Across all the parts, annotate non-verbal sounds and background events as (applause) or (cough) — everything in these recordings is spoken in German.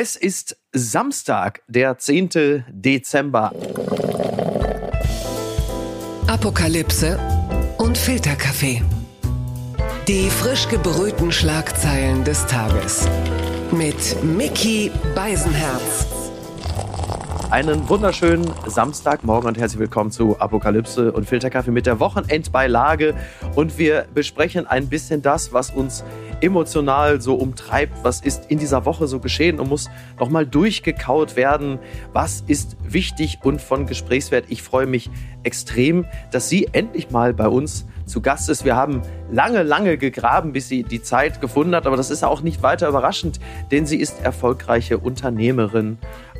Es ist Samstag, der 10. Dezember. Apokalypse und Filterkaffee. Die frisch gebrühten Schlagzeilen des Tages. Mit Mickey Beisenherz. Einen wunderschönen Samstagmorgen und herzlich willkommen zu Apokalypse und Filterkaffee mit der Wochenendbeilage. Und wir besprechen ein bisschen das, was uns emotional so umtreibt, was ist in dieser Woche so geschehen und muss nochmal durchgekaut werden, was ist wichtig und von Gesprächswert. Ich freue mich extrem, dass sie endlich mal bei uns zu Gast ist. Wir haben lange, lange gegraben, bis sie die Zeit gefunden hat, aber das ist auch nicht weiter überraschend, denn sie ist erfolgreiche Unternehmerin,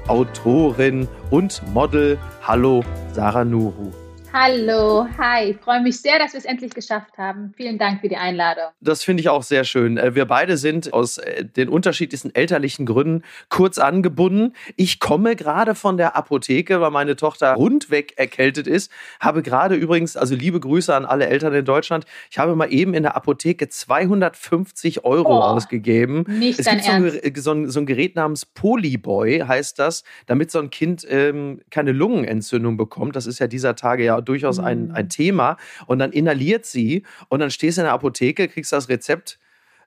Autorin und Model. Hallo, Sarah Nuru. Hallo, hi. Ich freue mich sehr, dass wir es endlich geschafft haben. Vielen Dank für die Einladung. Das finde ich auch sehr schön. Äh, wir beide sind aus äh, den unterschiedlichsten elterlichen Gründen kurz angebunden. Ich komme gerade von der Apotheke, weil meine Tochter rundweg erkältet ist. Habe gerade übrigens, also liebe Grüße an alle Eltern in Deutschland, ich habe mal eben in der Apotheke 250 Euro oh, ausgegeben. Nicht es dein gibt so ein, so, ein, so ein, Gerät namens Polyboy, heißt das, damit so ein Kind ähm, keine Lungenentzündung bekommt. Das ist ja dieser Tage ja durchaus ein, ein mhm. Thema. Und dann inhaliert sie und dann stehst du in der Apotheke, kriegst das Rezept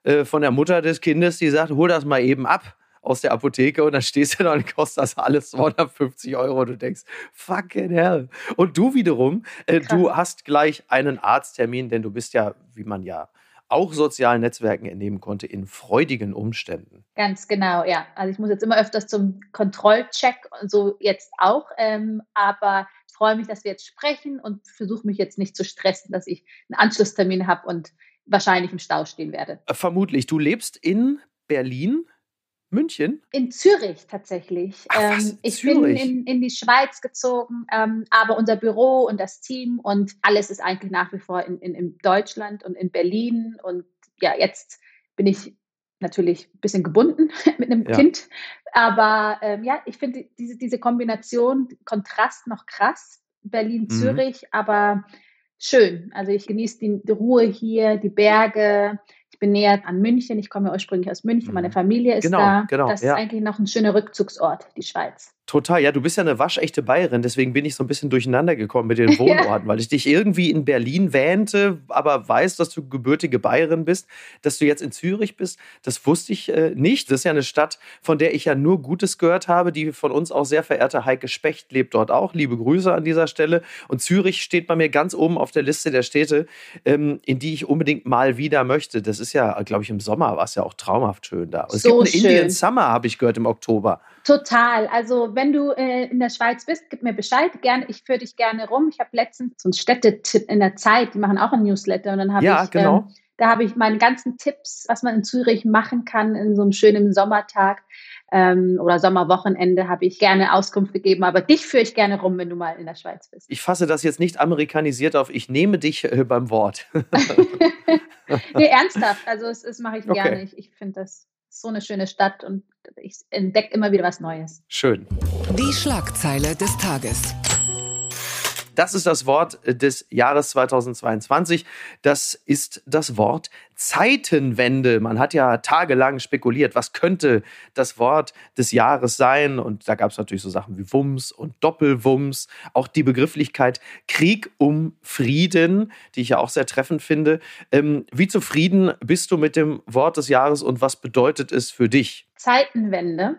äh, von der Mutter des Kindes, die sagt, hol das mal eben ab aus der Apotheke und dann stehst du da und (laughs) kostet das alles 250 Euro und du denkst, fucking hell. Und du wiederum, äh, du hast gleich einen Arzttermin, denn du bist ja, wie man ja auch sozialen Netzwerken entnehmen konnte, in freudigen Umständen. Ganz genau, ja. Also ich muss jetzt immer öfters zum Kontrollcheck und so jetzt auch, ähm, aber freue mich, dass wir jetzt sprechen und versuche mich jetzt nicht zu stressen, dass ich einen Anschlusstermin habe und wahrscheinlich im Stau stehen werde. Äh, vermutlich. Du lebst in Berlin? München? In Zürich tatsächlich. Ach, ähm, ich Zürich. bin in, in, die Schweiz gezogen, ähm, aber unser Büro und das Team und alles ist eigentlich nach wie vor in, in, in Deutschland und in Berlin. Und ja, jetzt bin ich natürlich ein bisschen gebunden (laughs) mit einem ja. Kind. Aber ähm, ja, ich finde diese, diese Kombination, Kontrast noch krass, Berlin-Zürich, mhm. aber schön. Also ich genieße die, die, Ruhe hier, die Berge. Ich bin näher an München. Ich komme ursprünglich aus München. Meine mhm. Familie ist genau, da. Genau, das ja. ist eigentlich noch ein schöner Rückzugsort, die Schweiz. Total, ja, du bist ja eine waschechte Bayerin, deswegen bin ich so ein bisschen durcheinander gekommen mit den (laughs) Wohnorten, weil ich dich irgendwie in Berlin wähnte, aber weiß, dass du gebürtige Bayerin bist, dass du jetzt in Zürich bist, das wusste ich äh, nicht. Das ist ja eine Stadt, von der ich ja nur Gutes gehört habe. Die von uns auch sehr verehrte Heike Specht lebt dort auch. Liebe Grüße an dieser Stelle. Und Zürich steht bei mir ganz oben auf der Liste der Städte, ähm, in die ich unbedingt mal wieder möchte. Das ist ja, glaube ich, im Sommer war es ja auch traumhaft schön da. Und es so gibt einen Indian Summer, habe ich gehört, im Oktober. Total. Also wenn du äh, in der Schweiz bist, gib mir Bescheid. Gerne, ich führe dich gerne rum. Ich habe letztens so einen Städtetipp in der Zeit, die machen auch ein Newsletter und dann habe ja, ich genau. ähm, da habe ich meine ganzen Tipps, was man in Zürich machen kann in so einem schönen Sommertag ähm, oder Sommerwochenende, habe ich gerne Auskunft gegeben. Aber dich führe ich gerne rum, wenn du mal in der Schweiz bist. Ich fasse das jetzt nicht amerikanisiert auf. Ich nehme dich äh, beim Wort. (laughs) nee, ernsthaft. Also das, das mache ich okay. gerne. Ich, ich finde das so eine schöne Stadt und ich entdecke immer wieder was Neues. Schön. Die Schlagzeile des Tages. Das ist das Wort des Jahres 2022. Das ist das Wort Zeitenwende. Man hat ja tagelang spekuliert, was könnte das Wort des Jahres sein. Und da gab es natürlich so Sachen wie Wumms und Doppelwumms. Auch die Begrifflichkeit Krieg um Frieden, die ich ja auch sehr treffend finde. Ähm, wie zufrieden bist du mit dem Wort des Jahres und was bedeutet es für dich? Zeitenwende.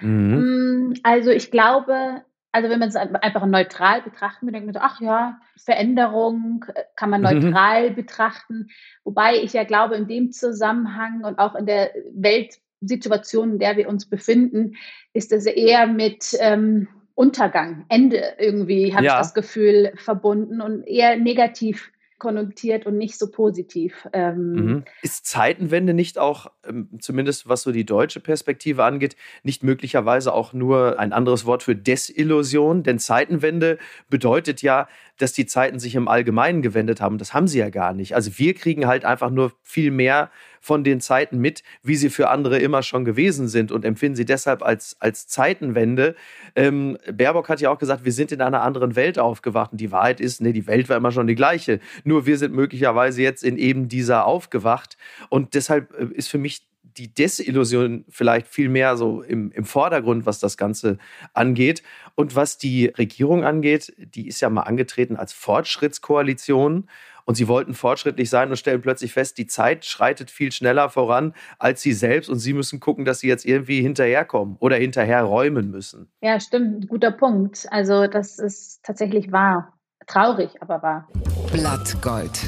Mhm. Mm, also ich glaube, also wenn man es einfach neutral betrachten will, denkt man so, ach ja, Veränderung äh, kann man mhm. neutral mhm. betrachten. Wobei ich ja glaube, in dem Zusammenhang und auch in der Weltsituation, in der wir uns befinden, ist das eher mit ähm, Untergang, Ende irgendwie, habe ja. ich das Gefühl, verbunden und eher negativ konnotiert und nicht so positiv. Ähm mhm. Ist Zeitenwende nicht auch, ähm, zumindest was so die deutsche Perspektive angeht, nicht möglicherweise auch nur ein anderes Wort für Desillusion? Denn Zeitenwende bedeutet ja, dass die Zeiten sich im Allgemeinen gewendet haben. Das haben sie ja gar nicht. Also wir kriegen halt einfach nur viel mehr von den Zeiten mit, wie sie für andere immer schon gewesen sind und empfinden sie deshalb als, als Zeitenwende. Ähm, Baerbock hat ja auch gesagt, wir sind in einer anderen Welt aufgewacht. Und die Wahrheit ist, nee, die Welt war immer schon die gleiche. Nur wir sind möglicherweise jetzt in eben dieser aufgewacht. Und deshalb äh, ist für mich die Desillusion vielleicht viel mehr so im, im Vordergrund, was das Ganze angeht. Und was die Regierung angeht, die ist ja mal angetreten als Fortschrittskoalition. Und sie wollten fortschrittlich sein und stellen plötzlich fest, die Zeit schreitet viel schneller voran als sie selbst und sie müssen gucken, dass sie jetzt irgendwie hinterherkommen oder hinterher räumen müssen. Ja, stimmt. Guter Punkt. Also, das ist tatsächlich wahr. Traurig, aber wahr. Blattgold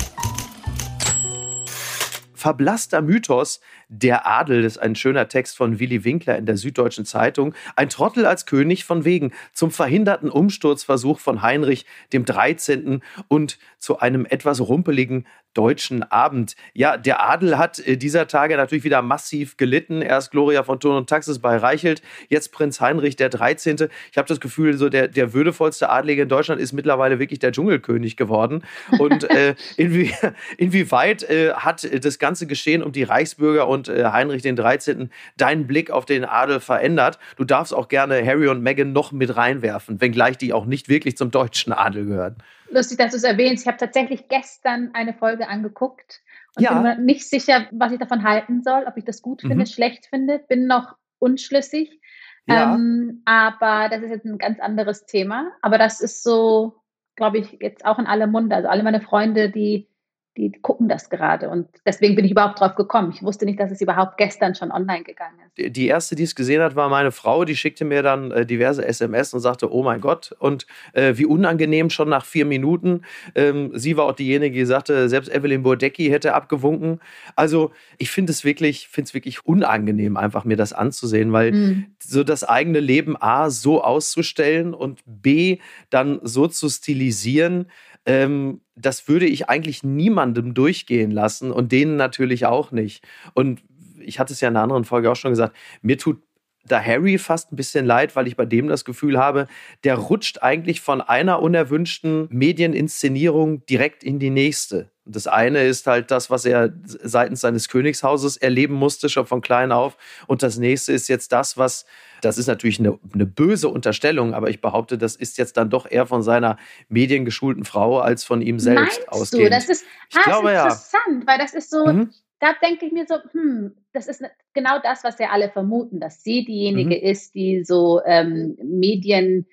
verblasster Mythos, der Adel, das ist ein schöner Text von Willy Winkler in der Süddeutschen Zeitung. Ein Trottel als König von wegen zum verhinderten Umsturzversuch von Heinrich dem 13. und zu einem etwas rumpeligen deutschen Abend. Ja, der Adel hat äh, dieser Tage natürlich wieder massiv gelitten. Erst Gloria von Thurn und Taxis bei Reichelt, jetzt Prinz Heinrich der 13. Ich habe das Gefühl, so der, der würdevollste Adlige in Deutschland ist mittlerweile wirklich der Dschungelkönig geworden. Und äh, (laughs) inwie, inwieweit äh, hat das ganze Geschehen um die Reichsbürger und äh, Heinrich den 13. deinen Blick auf den Adel verändert? Du darfst auch gerne Harry und Meghan noch mit reinwerfen, wenngleich die auch nicht wirklich zum deutschen Adel gehören lustig, dass du es erwähnst. Ich habe tatsächlich gestern eine Folge angeguckt und ja. bin mir nicht sicher, was ich davon halten soll, ob ich das gut finde, mhm. schlecht finde. Bin noch unschlüssig. Ja. Ähm, aber das ist jetzt ein ganz anderes Thema. Aber das ist so, glaube ich, jetzt auch in aller Munde. Also alle meine Freunde, die die gucken das gerade. Und deswegen bin ich überhaupt drauf gekommen. Ich wusste nicht, dass es überhaupt gestern schon online gegangen ist. Die erste, die es gesehen hat, war meine Frau. Die schickte mir dann äh, diverse SMS und sagte, oh mein Gott. Und äh, wie unangenehm schon nach vier Minuten. Ähm, sie war auch diejenige, die sagte, selbst Evelyn Burdecki hätte abgewunken. Also ich finde es wirklich, finde es wirklich unangenehm, einfach mir das anzusehen, weil mhm. so das eigene Leben A so auszustellen und B dann so zu stilisieren, ähm, das würde ich eigentlich niemandem durchgehen lassen und denen natürlich auch nicht. Und ich hatte es ja in einer anderen Folge auch schon gesagt, mir tut da Harry fast ein bisschen leid, weil ich bei dem das Gefühl habe, der rutscht eigentlich von einer unerwünschten Medieninszenierung direkt in die nächste. Das eine ist halt das, was er seitens seines Königshauses erleben musste, schon von klein auf. Und das nächste ist jetzt das, was, das ist natürlich eine, eine böse Unterstellung, aber ich behaupte, das ist jetzt dann doch eher von seiner mediengeschulten Frau als von ihm selbst Meinst ausgehend. Du? Das ist, ich ah, glaube, ist interessant, ja. weil das ist so, mhm. Da denke ich mir so, hm, das ist genau das, was ja alle vermuten, dass sie diejenige mhm. ist, die so ähm, Medien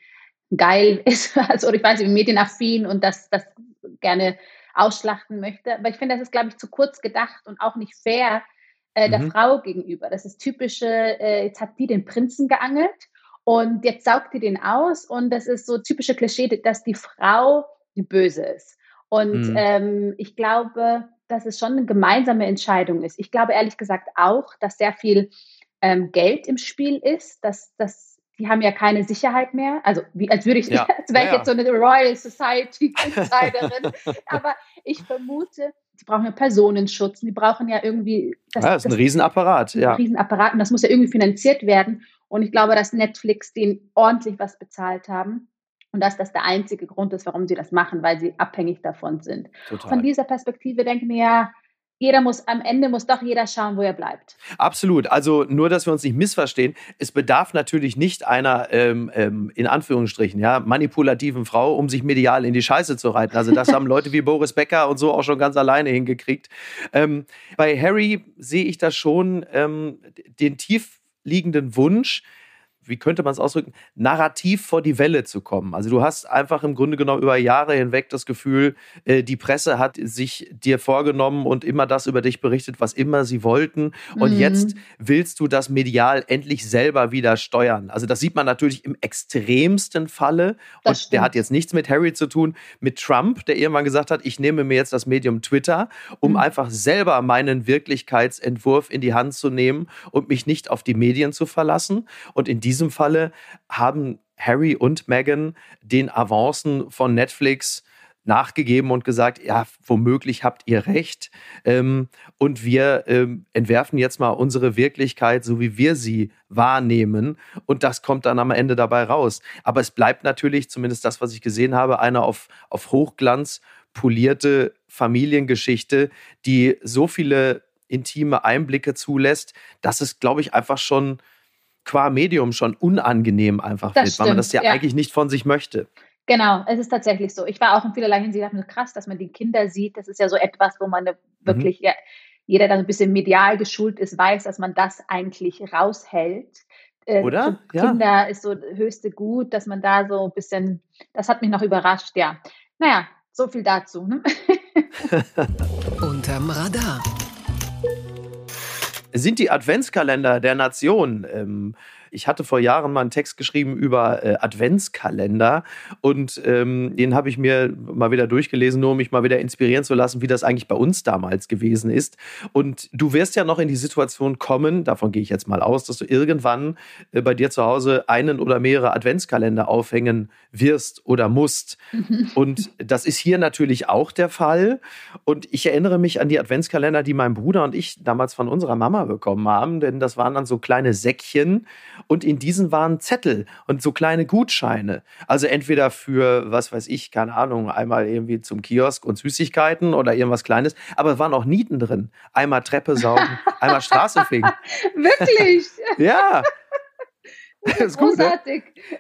geil (laughs) ist, also, oder ich weiß nicht, medienaffin und das, das gerne ausschlachten möchte. Aber ich finde, das ist, glaube ich, zu kurz gedacht und auch nicht fair äh, der mhm. Frau gegenüber. Das ist typische, äh, jetzt hat die den Prinzen geangelt und jetzt saugt die den aus und das ist so typische Klischee, dass die Frau die Böse ist. Und mhm. ähm, ich glaube, dass es schon eine gemeinsame Entscheidung ist. Ich glaube ehrlich gesagt auch, dass sehr viel ähm, Geld im Spiel ist, dass, dass die haben ja keine Sicherheit mehr. Also wie, als würde ich, ja. (laughs) als wäre ich ja, jetzt so eine Royal Society (laughs) Insiderin. Aber ich vermute, die brauchen ja Personenschutz, die brauchen ja irgendwie. Das, ja, das ist ein das, Riesenapparat. Ja. Ein Riesenapparat und das muss ja irgendwie finanziert werden. Und ich glaube, dass Netflix denen ordentlich was bezahlt haben. Und dass das der einzige Grund ist, warum sie das machen, weil sie abhängig davon sind. Total. Von dieser Perspektive denke ich mir, ja, jeder muss, am Ende muss doch jeder schauen, wo er bleibt. Absolut. Also nur, dass wir uns nicht missverstehen. Es bedarf natürlich nicht einer, ähm, ähm, in Anführungsstrichen, ja, manipulativen Frau, um sich medial in die Scheiße zu reiten. Also das haben (laughs) Leute wie Boris Becker und so auch schon ganz alleine hingekriegt. Ähm, bei Harry sehe ich da schon ähm, den tief liegenden Wunsch, wie könnte man es ausdrücken, narrativ vor die Welle zu kommen. Also du hast einfach im Grunde genommen über Jahre hinweg das Gefühl, äh, die Presse hat sich dir vorgenommen und immer das über dich berichtet, was immer sie wollten. Und mhm. jetzt willst du das medial endlich selber wieder steuern. Also das sieht man natürlich im extremsten Falle. Das und stimmt. der hat jetzt nichts mit Harry zu tun, mit Trump, der irgendwann gesagt hat, ich nehme mir jetzt das Medium Twitter, um mhm. einfach selber meinen Wirklichkeitsentwurf in die Hand zu nehmen und mich nicht auf die Medien zu verlassen. Und in diesem Falle haben Harry und Meghan den Avancen von Netflix nachgegeben und gesagt, ja, womöglich habt ihr recht. Ähm, und wir ähm, entwerfen jetzt mal unsere Wirklichkeit, so wie wir sie wahrnehmen. Und das kommt dann am Ende dabei raus. Aber es bleibt natürlich, zumindest das, was ich gesehen habe, eine auf, auf Hochglanz polierte Familiengeschichte, die so viele intime Einblicke zulässt, dass es, glaube ich, einfach schon qua Medium schon unangenehm einfach das wird, stimmt, weil man das ja, ja, eigentlich nicht von sich möchte. Genau, es ist tatsächlich so. Ich war auch in vielerlei Hinsicht krass, dass man die Kinder sieht. Das ist ja so etwas, wo man wirklich, mhm. ja, jeder, der ein bisschen medial geschult ist, weiß, dass man das eigentlich raushält. Äh, Oder? Ja. Kinder ist so höchste Gut, dass man da so ein bisschen, das hat mich noch überrascht, ja. Naja, so viel dazu. Ne? (laughs) Unterm Radar. Sind die Adventskalender der Nation ähm, ich hatte vor Jahren mal einen Text geschrieben über äh, Adventskalender und ähm, den habe ich mir mal wieder durchgelesen, nur um mich mal wieder inspirieren zu lassen, wie das eigentlich bei uns damals gewesen ist. Und du wirst ja noch in die Situation kommen, davon gehe ich jetzt mal aus, dass du irgendwann äh, bei dir zu Hause einen oder mehrere Adventskalender aufhängen wirst oder musst. (laughs) Und das ist hier natürlich auch der Fall. Und ich erinnere mich an die Adventskalender, die mein Bruder und ich damals von unserer Mama bekommen haben, denn das waren dann so kleine Säckchen und in diesen waren Zettel und so kleine Gutscheine. Also entweder für, was weiß ich, keine Ahnung, einmal irgendwie zum Kiosk und Süßigkeiten oder irgendwas Kleines, aber es waren auch Nieten drin. Einmal Treppe saugen, (laughs) einmal Straße fegen. Wirklich? (laughs) ja. Das (laughs) ist gut, ne?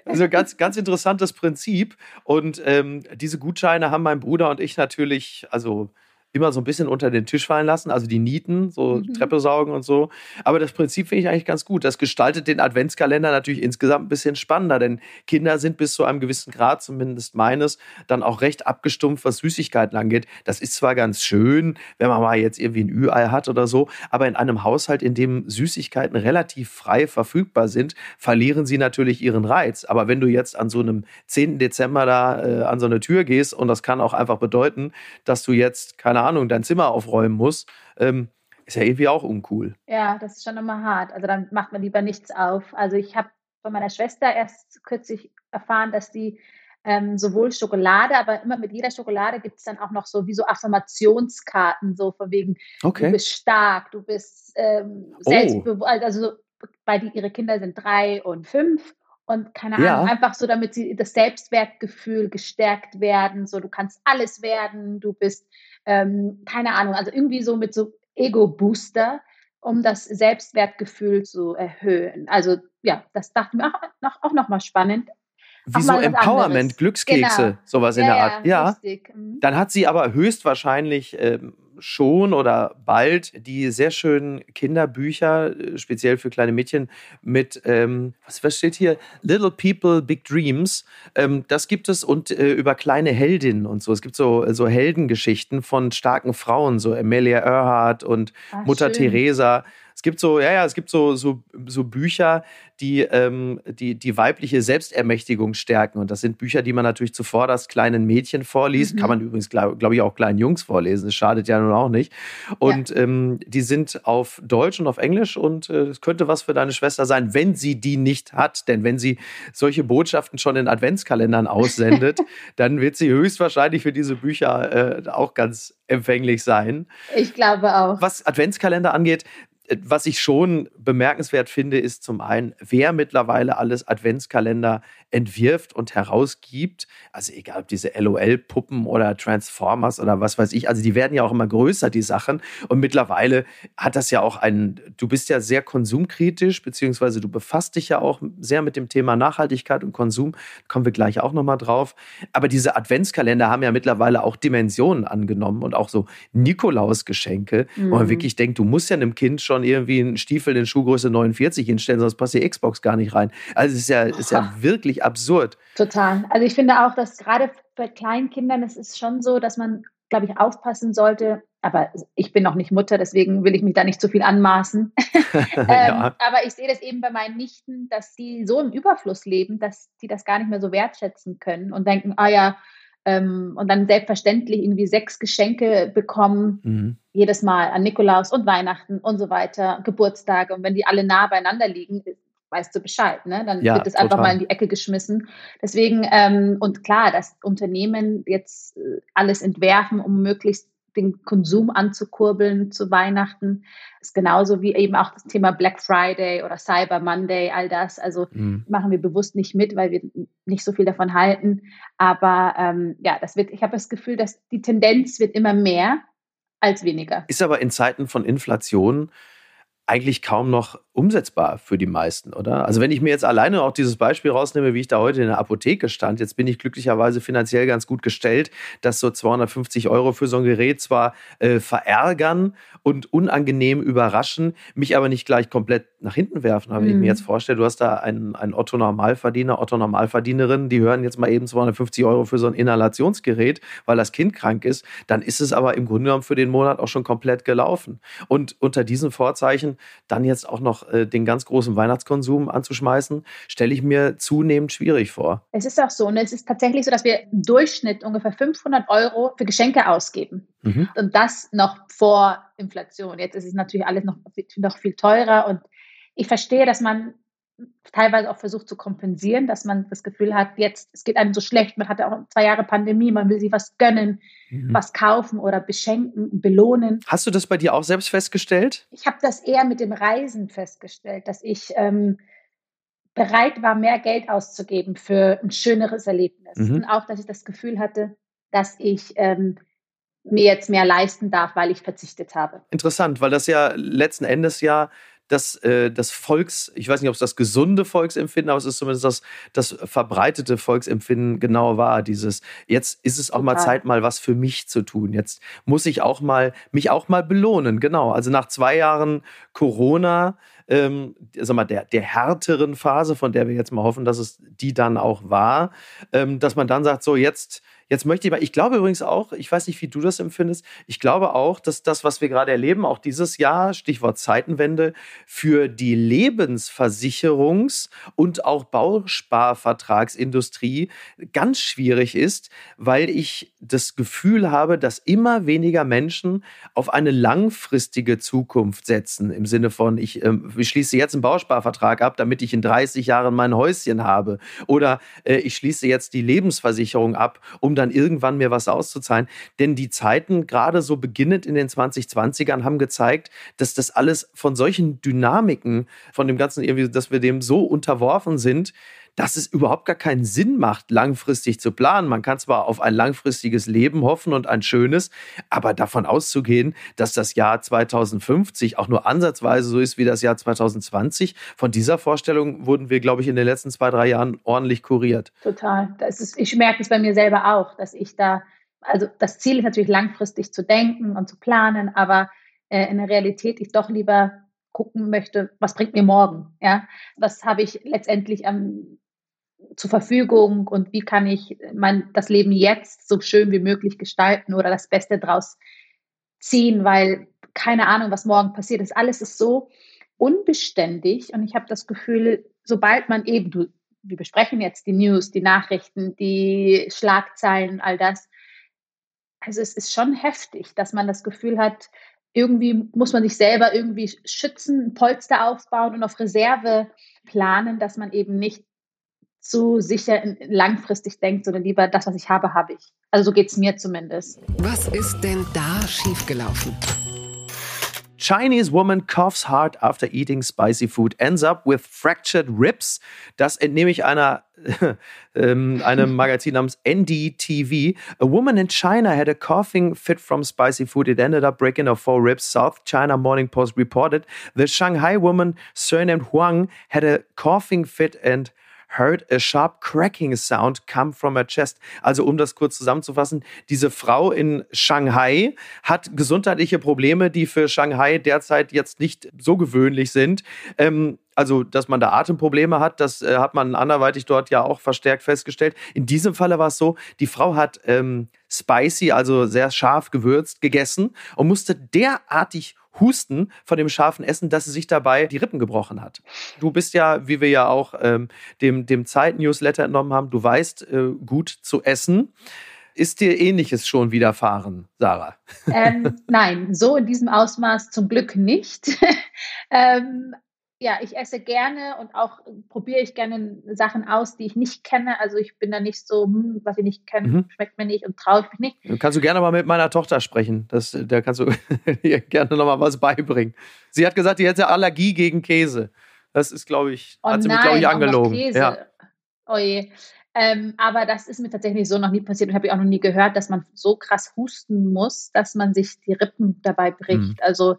Also ganz, ganz interessantes Prinzip. Und ähm, diese Gutscheine haben mein Bruder und ich natürlich, also immer so ein bisschen unter den Tisch fallen lassen, also die Nieten, so mhm. Treppe saugen und so. Aber das Prinzip finde ich eigentlich ganz gut. Das gestaltet den Adventskalender natürlich insgesamt ein bisschen spannender, denn Kinder sind bis zu einem gewissen Grad, zumindest meines, dann auch recht abgestumpft, was Süßigkeiten angeht. Das ist zwar ganz schön, wenn man mal jetzt irgendwie ein Ü-Ei hat oder so, aber in einem Haushalt, in dem Süßigkeiten relativ frei verfügbar sind, verlieren sie natürlich ihren Reiz. Aber wenn du jetzt an so einem 10. Dezember da äh, an so eine Tür gehst und das kann auch einfach bedeuten, dass du jetzt, keine keine Ahnung, dein Zimmer aufräumen muss, ähm, ist ja irgendwie auch uncool. Ja, das ist schon immer hart. Also dann macht man lieber nichts auf. Also ich habe von meiner Schwester erst kürzlich erfahren, dass die ähm, sowohl Schokolade, aber immer mit jeder Schokolade gibt es dann auch noch so wie so Affirmationskarten, so von wegen, okay. du bist stark, du bist ähm, selbstbewusst, oh. also weil die, ihre Kinder sind drei und fünf und keine Ahnung, ja. einfach so, damit sie das Selbstwertgefühl gestärkt werden, so du kannst alles werden, du bist ähm, keine Ahnung, also irgendwie so mit so Ego-Booster, um das Selbstwertgefühl zu erhöhen. Also ja, das dachten wir auch noch, auch noch mal spannend. Wie so Empowerment, Glückskekse, genau. sowas in ja, der Art. Ja, ja. Mhm. Dann hat sie aber höchstwahrscheinlich ähm, schon oder bald die sehr schönen Kinderbücher, äh, speziell für kleine Mädchen, mit, ähm, was, was steht hier? Little People, Big Dreams. Ähm, das gibt es und äh, über kleine Heldinnen und so. Es gibt so, so Heldengeschichten von starken Frauen, so Amelia Earhart und Ach, Mutter schön. Teresa. Es gibt so, ja, ja, es gibt so, so, so Bücher, die, ähm, die die weibliche Selbstermächtigung stärken. Und das sind Bücher, die man natürlich zuvor das kleinen Mädchen vorliest. Mhm. Kann man übrigens, glaube glaub ich, auch kleinen Jungs vorlesen. Das schadet ja nun auch nicht. Und ja. ähm, die sind auf Deutsch und auf Englisch und äh, es äh, könnte was für deine Schwester sein, wenn sie die nicht hat. Denn wenn sie solche Botschaften schon in Adventskalendern aussendet, (laughs) dann wird sie höchstwahrscheinlich für diese Bücher äh, auch ganz empfänglich sein. Ich glaube auch. Was Adventskalender angeht, was ich schon bemerkenswert finde, ist zum einen, wer mittlerweile alles Adventskalender entwirft und herausgibt. Also egal ob diese LOL-Puppen oder Transformers oder was weiß ich, also die werden ja auch immer größer, die Sachen. Und mittlerweile hat das ja auch einen, du bist ja sehr konsumkritisch, beziehungsweise du befasst dich ja auch sehr mit dem Thema Nachhaltigkeit und Konsum. kommen wir gleich auch nochmal drauf. Aber diese Adventskalender haben ja mittlerweile auch Dimensionen angenommen und auch so Nikolausgeschenke, mhm. wo man mhm. wirklich denkt, du musst ja einem Kind schon irgendwie einen Stiefel in Schuhgröße 49 hinstellen, sonst passt die Xbox gar nicht rein. Also es ist ja, ist ja wirklich absurd. Total. Also ich finde auch, dass gerade bei kleinen Kindern, es ist schon so, dass man, glaube ich, aufpassen sollte. Aber ich bin noch nicht Mutter, deswegen will ich mich da nicht zu viel anmaßen. (laughs) (laughs) ähm, ja. Aber ich sehe das eben bei meinen Nichten, dass die so im Überfluss leben, dass die das gar nicht mehr so wertschätzen können und denken, ah ja, ähm, und dann selbstverständlich irgendwie sechs Geschenke bekommen, mhm. jedes Mal an Nikolaus und Weihnachten und so weiter, Geburtstage. Und wenn die alle nah beieinander liegen, weißt du Bescheid, ne? Dann ja, wird es einfach mal in die Ecke geschmissen. Deswegen, ähm, und klar, dass Unternehmen jetzt äh, alles entwerfen, um möglichst den Konsum anzukurbeln zu Weihnachten, ist genauso wie eben auch das Thema Black Friday oder Cyber Monday, all das. Also mhm. machen wir bewusst nicht mit, weil wir nicht so viel davon halten. Aber ähm, ja, das wird, ich habe das Gefühl, dass die Tendenz wird immer mehr als weniger. Ist aber in Zeiten von Inflation eigentlich kaum noch umsetzbar für die meisten, oder? Also wenn ich mir jetzt alleine auch dieses Beispiel rausnehme, wie ich da heute in der Apotheke stand, jetzt bin ich glücklicherweise finanziell ganz gut gestellt, dass so 250 Euro für so ein Gerät zwar äh, verärgern und unangenehm überraschen, mich aber nicht gleich komplett nach hinten werfen. Aber mhm. wenn ich mir mhm. jetzt vorstelle, du hast da einen, einen Otto Normalverdiener, Otto Normalverdienerin, die hören jetzt mal eben 250 Euro für so ein Inhalationsgerät, weil das Kind krank ist, dann ist es aber im Grunde genommen für den Monat auch schon komplett gelaufen. Und unter diesen Vorzeichen dann jetzt auch noch äh, den ganz großen Weihnachtskonsum anzuschmeißen, stelle ich mir zunehmend schwierig vor. Es ist auch so. Und es ist tatsächlich so, dass wir im Durchschnitt ungefähr 500 Euro für Geschenke ausgeben. Mhm. Und das noch vor Inflation. Jetzt ist es natürlich alles noch, noch viel teurer. Und ich verstehe, dass man teilweise auch versucht zu kompensieren, dass man das Gefühl hat, jetzt, es geht einem so schlecht, man hatte auch zwei Jahre Pandemie, man will sich was gönnen, mhm. was kaufen oder beschenken, belohnen. Hast du das bei dir auch selbst festgestellt? Ich habe das eher mit dem Reisen festgestellt, dass ich ähm, bereit war, mehr Geld auszugeben für ein schöneres Erlebnis. Mhm. Und auch, dass ich das Gefühl hatte, dass ich ähm, mir jetzt mehr leisten darf, weil ich verzichtet habe. Interessant, weil das ja letzten Endes ja das, äh, das Volks, ich weiß nicht, ob es das gesunde Volksempfinden, aber es ist zumindest das, das verbreitete Volksempfinden genau war. Dieses, jetzt ist es auch Total. mal Zeit, mal was für mich zu tun. Jetzt muss ich auch mal, mich auch mal belohnen. Genau. Also nach zwei Jahren Corona, ähm, sag mal, der, der härteren Phase, von der wir jetzt mal hoffen, dass es die dann auch war, ähm, dass man dann sagt, so jetzt, Jetzt möchte ich mal, ich glaube übrigens auch, ich weiß nicht, wie du das empfindest, ich glaube auch, dass das, was wir gerade erleben, auch dieses Jahr, Stichwort Zeitenwende, für die Lebensversicherungs- und auch Bausparvertragsindustrie ganz schwierig ist, weil ich das Gefühl habe, dass immer weniger Menschen auf eine langfristige Zukunft setzen, im Sinne von, ich, äh, ich schließe jetzt einen Bausparvertrag ab, damit ich in 30 Jahren mein Häuschen habe. Oder äh, ich schließe jetzt die Lebensversicherung ab, um dann irgendwann mir was auszuzahlen. Denn die Zeiten, gerade so beginnend in den 2020ern, haben gezeigt, dass das alles von solchen Dynamiken, von dem Ganzen irgendwie, dass wir dem so unterworfen sind, dass es überhaupt gar keinen Sinn macht, langfristig zu planen. Man kann zwar auf ein langfristiges Leben hoffen und ein schönes, aber davon auszugehen, dass das Jahr 2050 auch nur ansatzweise so ist wie das Jahr 2020, von dieser Vorstellung wurden wir, glaube ich, in den letzten zwei, drei Jahren ordentlich kuriert. Total. Ist, ich merke es bei mir selber auch, dass ich da, also das Ziel ist natürlich langfristig zu denken und zu planen, aber äh, in der Realität ich doch lieber gucken möchte, was bringt mir morgen, ja, was habe ich letztendlich am zur Verfügung und wie kann ich mein, das Leben jetzt so schön wie möglich gestalten oder das Beste draus ziehen, weil keine Ahnung, was morgen passiert ist. Alles ist so unbeständig und ich habe das Gefühl, sobald man eben, du, wir besprechen jetzt die News, die Nachrichten, die Schlagzeilen, all das. Also es ist schon heftig, dass man das Gefühl hat, irgendwie muss man sich selber irgendwie schützen, Polster aufbauen und auf Reserve planen, dass man eben nicht zu sicher langfristig denkt, sondern lieber das, was ich habe, habe ich. Also so geht es mir zumindest. Was ist denn da schiefgelaufen? Chinese woman coughs hard after eating spicy food, ends up with fractured ribs. Das entnehme ich einer, (laughs) ähm, einem (laughs) Magazin namens NDTV. A woman in China had a coughing fit from spicy food. It ended up breaking her four ribs. South China Morning Post reported the Shanghai woman surnamed Huang had a coughing fit and heard a sharp cracking sound come from her chest. Also um das kurz zusammenzufassen, diese Frau in Shanghai hat gesundheitliche Probleme, die für Shanghai derzeit jetzt nicht so gewöhnlich sind. Ähm, also, dass man da Atemprobleme hat, das äh, hat man anderweitig dort ja auch verstärkt festgestellt. In diesem Falle war es so, die Frau hat ähm, spicy, also sehr scharf gewürzt, gegessen und musste derartig Husten von dem scharfen Essen, dass sie sich dabei die Rippen gebrochen hat. Du bist ja, wie wir ja auch ähm, dem, dem Zeit-Newsletter entnommen haben, du weißt äh, gut zu essen. Ist dir ähnliches schon widerfahren, Sarah? Ähm, nein, so in diesem Ausmaß zum Glück nicht. (laughs) ähm, ja, ich esse gerne und auch probiere ich gerne Sachen aus, die ich nicht kenne. Also ich bin da nicht so, hm, was ich nicht kenne, mhm. schmeckt mir nicht und traue ich mich nicht. Kannst du gerne mal mit meiner Tochter sprechen. Das, da kannst du (laughs) ihr gerne noch mal was beibringen. Sie hat gesagt, die hätte Allergie gegen Käse. Das ist, glaube ich, oh hat sie nein, mich, glaube ich, angelogen. Käse. Ja. Oh je. Ähm, aber das ist mir tatsächlich so noch nie passiert und habe ich auch noch nie gehört, dass man so krass husten muss, dass man sich die Rippen dabei bricht. Mhm. Also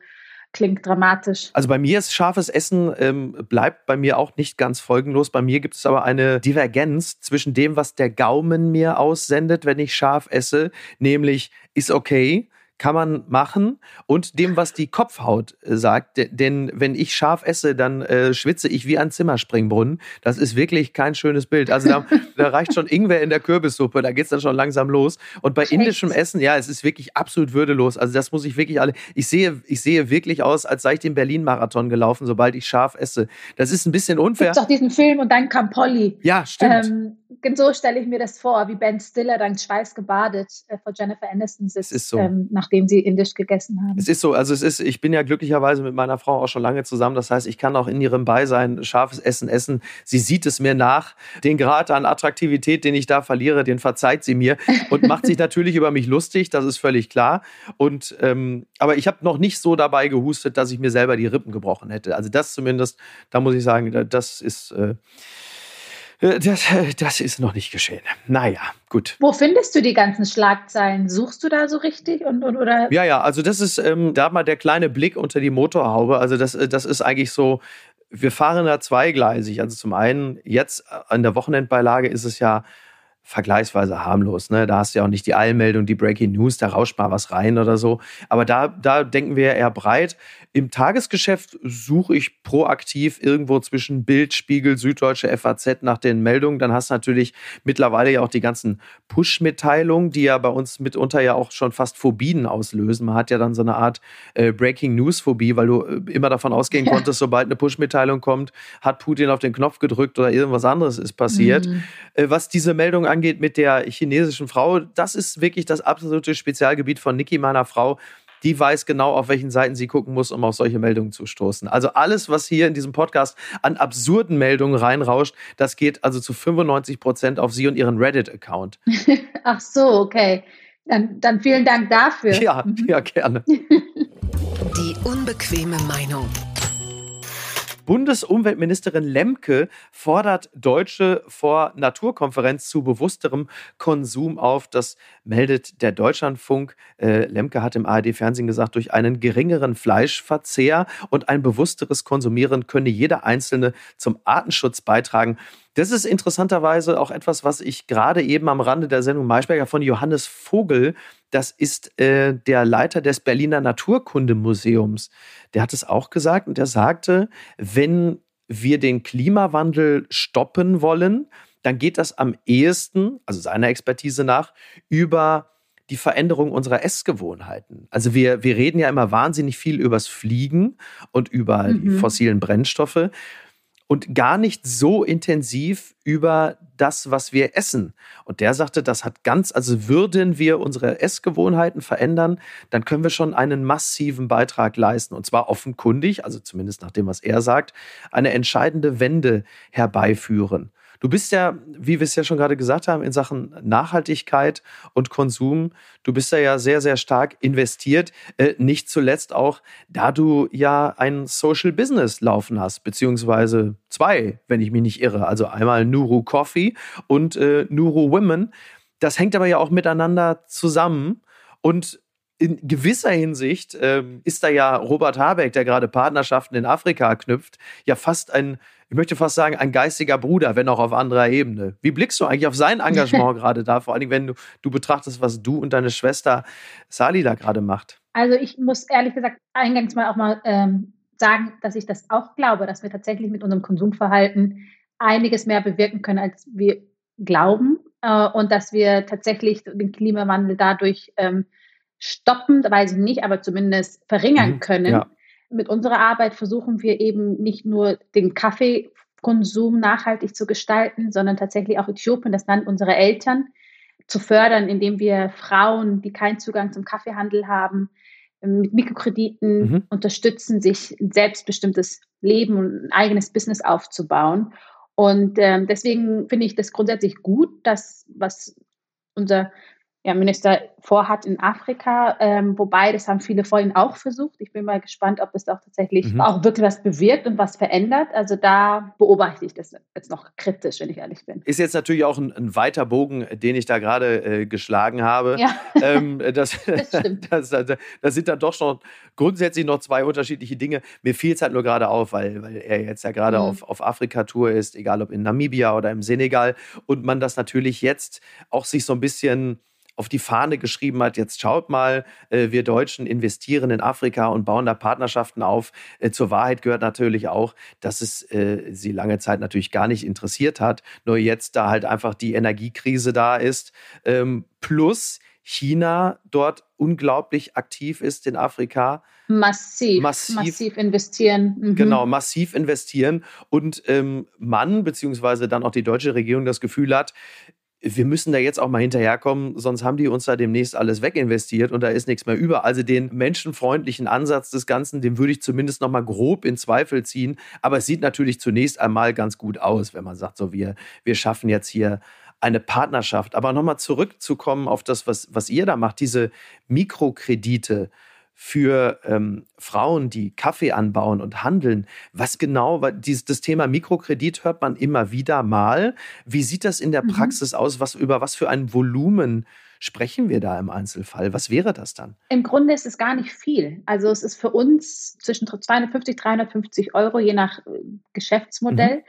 klingt dramatisch. Also bei mir ist scharfes Essen ähm, bleibt bei mir auch nicht ganz folgenlos. Bei mir gibt es aber eine Divergenz zwischen dem, was der Gaumen mir aussendet, wenn ich scharf esse, nämlich ist okay kann man machen und dem, was die Kopfhaut äh, sagt. Denn wenn ich scharf esse, dann äh, schwitze ich wie ein Zimmerspringbrunnen. Das ist wirklich kein schönes Bild. Also da, (laughs) da reicht schon Ingwer in der Kürbissuppe, da geht es dann schon langsam los. Und bei indischem Essen, ja, es ist wirklich absolut würdelos. Also das muss ich wirklich alle. Ich sehe, ich sehe wirklich aus, als sei ich den Berlin-Marathon gelaufen, sobald ich scharf esse. Das ist ein bisschen unfair. Es gibt doch diesen Film und dann kam Polly. Ja, stimmt. Ähm, so stelle ich mir das vor, wie Ben Stiller dann schweißgebadet äh, vor Jennifer Aniston sitzt, ist so. ähm, nachdem sie indisch gegessen haben. Es ist so, also es ist, ich bin ja glücklicherweise mit meiner Frau auch schon lange zusammen. Das heißt, ich kann auch in ihrem Beisein scharfes Essen essen. Sie sieht es mir nach. Den Grad an Attraktivität, den ich da verliere, den verzeiht sie mir und (laughs) macht sich natürlich über mich lustig. Das ist völlig klar. Und ähm, aber ich habe noch nicht so dabei gehustet, dass ich mir selber die Rippen gebrochen hätte. Also das zumindest, da muss ich sagen, das ist äh, das, äh, das ist noch nicht geschehen. Naja, gut. Wo findest du die ganzen Schlagzeilen? Suchst du da so richtig? Und, und, oder? Ja, ja, also das ist ähm, da mal der kleine Blick unter die Motorhaube. Also das, äh, das ist eigentlich so, wir fahren da zweigleisig. Also zum einen, jetzt an der Wochenendbeilage ist es ja vergleichsweise harmlos. Ne? Da hast du ja auch nicht die Eilmeldung, die Breaking News, da rauscht mal was rein oder so. Aber da, da denken wir eher breit. Im Tagesgeschäft suche ich proaktiv irgendwo zwischen Bild, Spiegel, Süddeutsche, FAZ nach den Meldungen. Dann hast du natürlich mittlerweile ja auch die ganzen Push-Mitteilungen, die ja bei uns mitunter ja auch schon fast Phobien auslösen. Man hat ja dann so eine Art äh, Breaking News-Phobie, weil du äh, immer davon ausgehen (laughs) ja. konntest, sobald eine Push-Mitteilung kommt, hat Putin auf den Knopf gedrückt oder irgendwas anderes ist passiert. Mhm. Äh, was diese Meldung angeht mit der chinesischen Frau, das ist wirklich das absolute Spezialgebiet von Niki, meiner Frau die weiß genau, auf welchen Seiten sie gucken muss, um auf solche Meldungen zu stoßen. Also alles, was hier in diesem Podcast an absurden Meldungen reinrauscht, das geht also zu 95 Prozent auf sie und ihren Reddit-Account. (laughs) Ach so, okay. Dann, dann vielen Dank dafür. Ja, ja, gerne. (laughs) Die unbequeme Meinung. Bundesumweltministerin Lemke fordert Deutsche vor Naturkonferenz zu bewussterem Konsum auf. Das meldet der Deutschlandfunk. Äh, Lemke hat im ARD-Fernsehen gesagt, durch einen geringeren Fleischverzehr und ein bewussteres Konsumieren könne jeder Einzelne zum Artenschutz beitragen. Das ist interessanterweise auch etwas, was ich gerade eben am Rande der Sendung Maischberger von Johannes Vogel, das ist äh, der Leiter des Berliner Naturkundemuseums, der hat es auch gesagt und er sagte, wenn wir den Klimawandel stoppen wollen, dann geht das am ehesten, also seiner Expertise nach, über die Veränderung unserer Essgewohnheiten. Also wir, wir reden ja immer wahnsinnig viel übers Fliegen und über mhm. die fossilen Brennstoffe und gar nicht so intensiv über das, was wir essen. Und der sagte, das hat ganz, also würden wir unsere Essgewohnheiten verändern, dann können wir schon einen massiven Beitrag leisten. Und zwar offenkundig, also zumindest nach dem, was er sagt, eine entscheidende Wende herbeiführen. Du bist ja, wie wir es ja schon gerade gesagt haben, in Sachen Nachhaltigkeit und Konsum, du bist da ja sehr, sehr stark investiert. Äh, nicht zuletzt auch, da du ja ein Social Business laufen hast, beziehungsweise zwei, wenn ich mich nicht irre. Also einmal Nuru Coffee und äh, Nuru Women. Das hängt aber ja auch miteinander zusammen. Und in gewisser Hinsicht ähm, ist da ja Robert Habeck, der gerade Partnerschaften in Afrika knüpft, ja fast ein ich möchte fast sagen, ein geistiger Bruder, wenn auch auf anderer Ebene. Wie blickst du eigentlich auf sein (laughs) Engagement gerade da, vor allem wenn du, du betrachtest, was du und deine Schwester Sali da gerade macht? Also ich muss ehrlich gesagt eingangs mal auch mal ähm, sagen, dass ich das auch glaube, dass wir tatsächlich mit unserem Konsumverhalten einiges mehr bewirken können, als wir glauben äh, und dass wir tatsächlich den Klimawandel dadurch ähm, stoppen, weiß ich nicht, aber zumindest verringern mhm, können. Ja mit unserer Arbeit versuchen wir eben nicht nur den Kaffeekonsum nachhaltig zu gestalten, sondern tatsächlich auch Äthiopien, das Land unserer Eltern, zu fördern, indem wir Frauen, die keinen Zugang zum Kaffeehandel haben, mit Mikrokrediten mhm. unterstützen, sich ein selbstbestimmtes Leben und ein eigenes Business aufzubauen. Und ähm, deswegen finde ich das grundsätzlich gut, dass was unser ja, Minister vorhat in Afrika, ähm, wobei das haben viele vor ihm auch versucht. Ich bin mal gespannt, ob es auch tatsächlich mhm. auch wirklich was bewirkt und was verändert. Also da beobachte ich das jetzt noch kritisch, wenn ich ehrlich bin. Ist jetzt natürlich auch ein, ein weiter Bogen, den ich da gerade äh, geschlagen habe. Ja. (laughs) Ähm, das, (laughs) (laughs) das. Das, das, das, sind dann doch schon grundsätzlich noch zwei unterschiedliche Dinge. Mir fiel es halt nur gerade auf, weil, weil er jetzt ja gerade mhm. auf, auf Afrika-Tour ist, egal ob in Namibia oder im Senegal. Und man das natürlich jetzt auch sich so ein bisschen auf die Fahne geschrieben hat, jetzt schaut mal, äh, wir Deutschen investieren in Afrika und bauen da Partnerschaften auf. Äh, zur Wahrheit gehört natürlich auch, dass es äh, sie lange Zeit natürlich gar nicht interessiert hat, nur jetzt da halt einfach die Energiekrise da ist. Ähm, plus China dort unglaublich aktiv ist in Afrika. Massiv, massiv, massiv investieren. Mhm. Genau, massiv investieren. Und ähm, man, beziehungsweise dann auch die deutsche Regierung das Gefühl hat, wir müssen da jetzt auch mal hinterherkommen, sonst haben die uns da demnächst alles weginvestiert und da ist nichts mehr über. Also den menschenfreundlichen Ansatz des Ganzen, den würde ich zumindest noch mal grob in Zweifel ziehen. Aber es sieht natürlich zunächst einmal ganz gut aus, wenn man sagt, so wir, wir schaffen jetzt hier eine Partnerschaft. Aber nochmal zurückzukommen auf das, was, was ihr da macht, diese Mikrokredite für ähm, Frauen, die Kaffee anbauen und handeln. Was genau, weil dieses, das Thema Mikrokredit hört man immer wieder mal. Wie sieht das in der mhm. Praxis aus? Was, über was für ein Volumen sprechen wir da im Einzelfall? Was wäre das dann? Im Grunde ist es gar nicht viel. Also es ist für uns zwischen 250, 350 Euro, je nach äh, Geschäftsmodell. Mhm.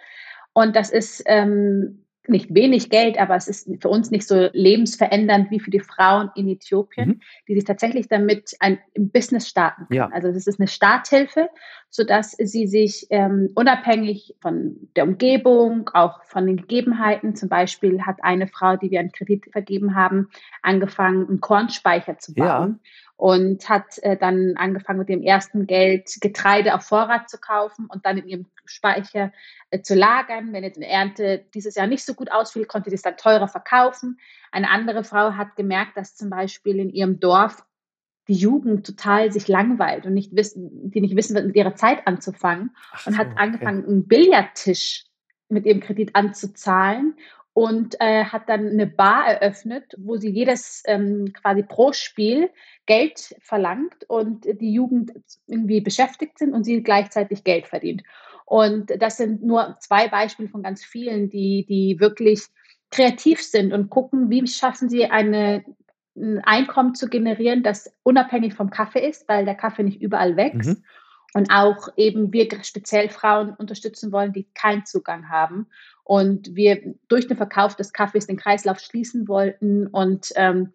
Und das ist ähm, nicht wenig Geld, aber es ist für uns nicht so lebensverändernd wie für die Frauen in Äthiopien, mhm. die sich tatsächlich damit ein Business starten können. Ja. Also das ist eine Starthilfe, sodass sie sich ähm, unabhängig von der Umgebung, auch von den Gegebenheiten, zum Beispiel hat eine Frau, die wir einen Kredit vergeben haben, angefangen, einen Kornspeicher zu bauen. Ja und hat äh, dann angefangen mit dem ersten Geld Getreide auf Vorrat zu kaufen und dann in ihrem Speicher äh, zu lagern. Wenn jetzt eine Ernte dieses Jahr nicht so gut ausfiel, konnte sie es dann teurer verkaufen. Eine andere Frau hat gemerkt, dass zum Beispiel in ihrem Dorf die Jugend total sich langweilt und nicht wissen, die nicht wissen, mit ihrer Zeit anzufangen Ach und so, hat angefangen, okay. einen Billardtisch mit ihrem Kredit anzuzahlen und äh, hat dann eine Bar eröffnet, wo sie jedes ähm, quasi pro Spiel Geld verlangt und die Jugend irgendwie beschäftigt sind und sie gleichzeitig Geld verdient. Und das sind nur zwei Beispiele von ganz vielen, die, die wirklich kreativ sind und gucken, wie schaffen sie eine, ein Einkommen zu generieren, das unabhängig vom Kaffee ist, weil der Kaffee nicht überall wächst. Mhm. Und auch eben wir speziell Frauen unterstützen wollen, die keinen Zugang haben und wir durch den Verkauf des Kaffees den Kreislauf schließen wollten und ähm,